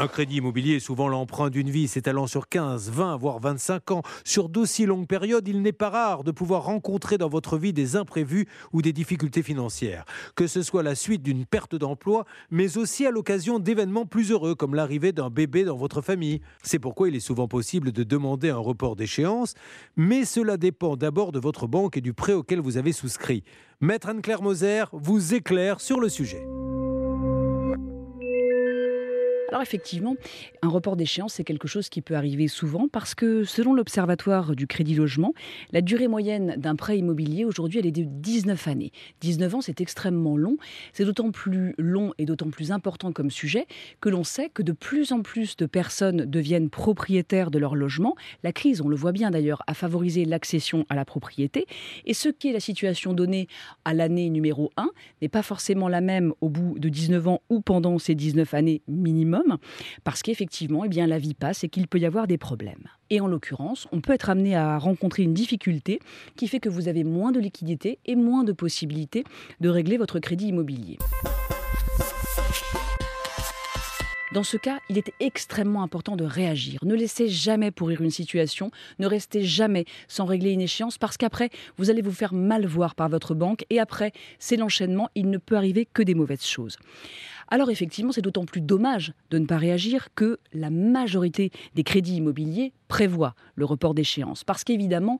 Un crédit immobilier est souvent l'emprunt d'une vie s'étalant sur 15, 20, voire 25 ans. Sur d'aussi longues périodes, il n'est pas rare de pouvoir rencontrer dans votre vie des imprévus ou des difficultés financières. Que ce soit la suite d'une perte d'emploi, mais aussi à l'occasion d'événements plus heureux comme l'arrivée d'un bébé dans votre famille. C'est pourquoi il est souvent possible de demander un report d'échéance, mais cela dépend d'abord de votre banque et du prêt auquel vous avez souscrit. Maître Anne-Claire Moser vous éclaire sur le sujet. Alors effectivement, un report d'échéance, c'est quelque chose qui peut arriver souvent parce que selon l'Observatoire du Crédit Logement, la durée moyenne d'un prêt immobilier aujourd'hui, elle est de 19 années. 19 ans, c'est extrêmement long. C'est d'autant plus long et d'autant plus important comme sujet que l'on sait que de plus en plus de personnes deviennent propriétaires de leur logement. La crise, on le voit bien d'ailleurs, a favorisé l'accession à la propriété. Et ce qui est la situation donnée à l'année numéro 1 n'est pas forcément la même au bout de 19 ans ou pendant ces 19 années minimum parce qu'effectivement, eh la vie passe et qu'il peut y avoir des problèmes. Et en l'occurrence, on peut être amené à rencontrer une difficulté qui fait que vous avez moins de liquidité et moins de possibilités de régler votre crédit immobilier. Dans ce cas, il est extrêmement important de réagir. Ne laissez jamais pourrir une situation, ne restez jamais sans régler une échéance parce qu'après, vous allez vous faire mal voir par votre banque et après, c'est l'enchaînement, il ne peut arriver que des mauvaises choses. Alors effectivement, c'est d'autant plus dommage de ne pas réagir que la majorité des crédits immobiliers prévoit le report d'échéance. Parce qu'évidemment,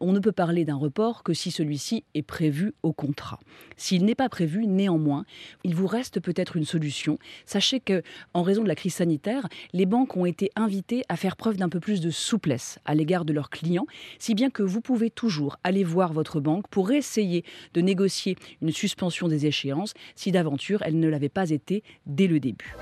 on ne peut parler d'un report que si celui-ci est prévu au contrat. S'il n'est pas prévu, néanmoins, il vous reste peut-être une solution. Sachez que, en raison de la crise sanitaire, les banques ont été invitées à faire preuve d'un peu plus de souplesse à l'égard de leurs clients, si bien que vous pouvez toujours aller voir votre banque pour essayer de négocier une suspension des échéances si d'aventure elle ne l'avait pas été dès le début.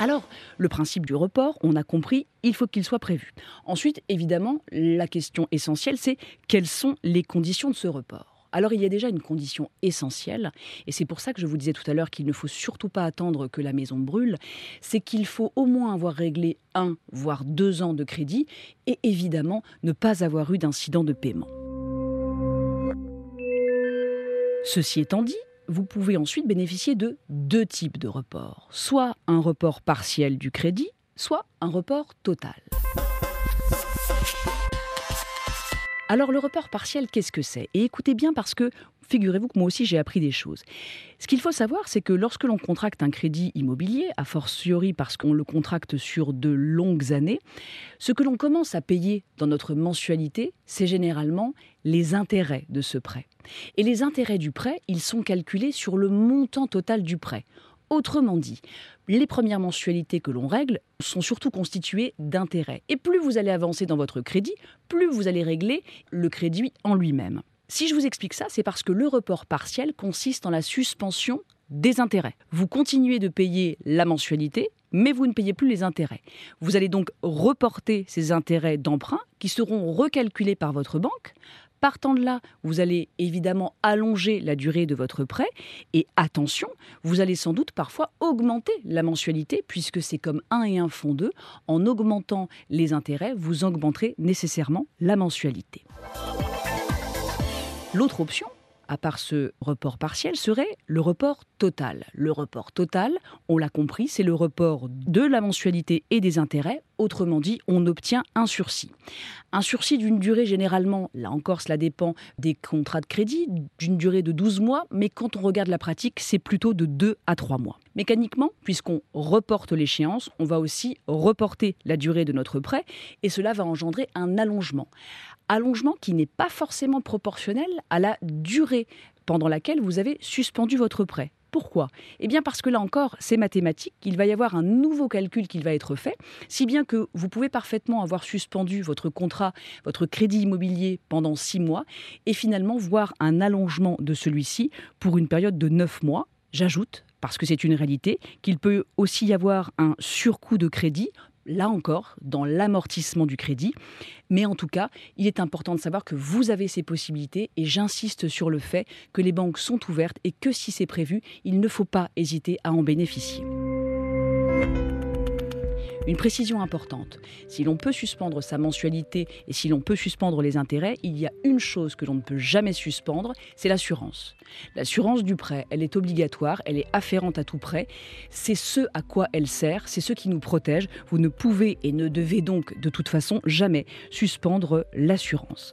Alors, le principe du report, on a compris, il faut qu'il soit prévu. Ensuite, évidemment, la question essentielle, c'est quelles sont les conditions de ce report? Alors il y a déjà une condition essentielle, et c'est pour ça que je vous disais tout à l'heure qu'il ne faut surtout pas attendre que la maison brûle, c'est qu'il faut au moins avoir réglé un, voire deux ans de crédit, et évidemment ne pas avoir eu d'incident de paiement. Ceci étant dit, vous pouvez ensuite bénéficier de deux types de reports. Soit un report partiel du crédit, soit un report total. Alors le report partiel, qu'est-ce que c'est? Et écoutez bien parce que figurez-vous que moi aussi j'ai appris des choses. Ce qu'il faut savoir, c'est que lorsque l'on contracte un crédit immobilier, a fortiori parce qu'on le contracte sur de longues années, ce que l'on commence à payer dans notre mensualité, c'est généralement les intérêts de ce prêt. Et les intérêts du prêt, ils sont calculés sur le montant total du prêt. Autrement dit, les premières mensualités que l'on règle sont surtout constituées d'intérêts. Et plus vous allez avancer dans votre crédit, plus vous allez régler le crédit en lui-même. Si je vous explique ça, c'est parce que le report partiel consiste en la suspension des intérêts. Vous continuez de payer la mensualité, mais vous ne payez plus les intérêts. Vous allez donc reporter ces intérêts d'emprunt qui seront recalculés par votre banque Partant de là, vous allez évidemment allonger la durée de votre prêt et attention, vous allez sans doute parfois augmenter la mensualité puisque c'est comme 1 et 1 font 2. En augmentant les intérêts, vous augmenterez nécessairement la mensualité. L'autre option, à part ce report partiel, serait le report total. Le report total, on l'a compris, c'est le report de la mensualité et des intérêts. Autrement dit, on obtient un sursis. Un sursis d'une durée généralement, là encore cela dépend des contrats de crédit, d'une durée de 12 mois, mais quand on regarde la pratique, c'est plutôt de 2 à 3 mois. Mécaniquement, puisqu'on reporte l'échéance, on va aussi reporter la durée de notre prêt et cela va engendrer un allongement allongement qui n'est pas forcément proportionnel à la durée pendant laquelle vous avez suspendu votre prêt. Pourquoi? Eh bien parce que là encore, c'est mathématique, il va y avoir un nouveau calcul qui va être fait, si bien que vous pouvez parfaitement avoir suspendu votre contrat, votre crédit immobilier pendant six mois, et finalement voir un allongement de celui-ci pour une période de neuf mois. J'ajoute parce que c'est une réalité, qu'il peut aussi y avoir un surcoût de crédit là encore, dans l'amortissement du crédit. Mais en tout cas, il est important de savoir que vous avez ces possibilités et j'insiste sur le fait que les banques sont ouvertes et que si c'est prévu, il ne faut pas hésiter à en bénéficier. Une précision importante, si l'on peut suspendre sa mensualité et si l'on peut suspendre les intérêts, il y a une chose que l'on ne peut jamais suspendre, c'est l'assurance. L'assurance du prêt, elle est obligatoire, elle est afférente à tout prêt, c'est ce à quoi elle sert, c'est ce qui nous protège. Vous ne pouvez et ne devez donc de toute façon jamais suspendre l'assurance.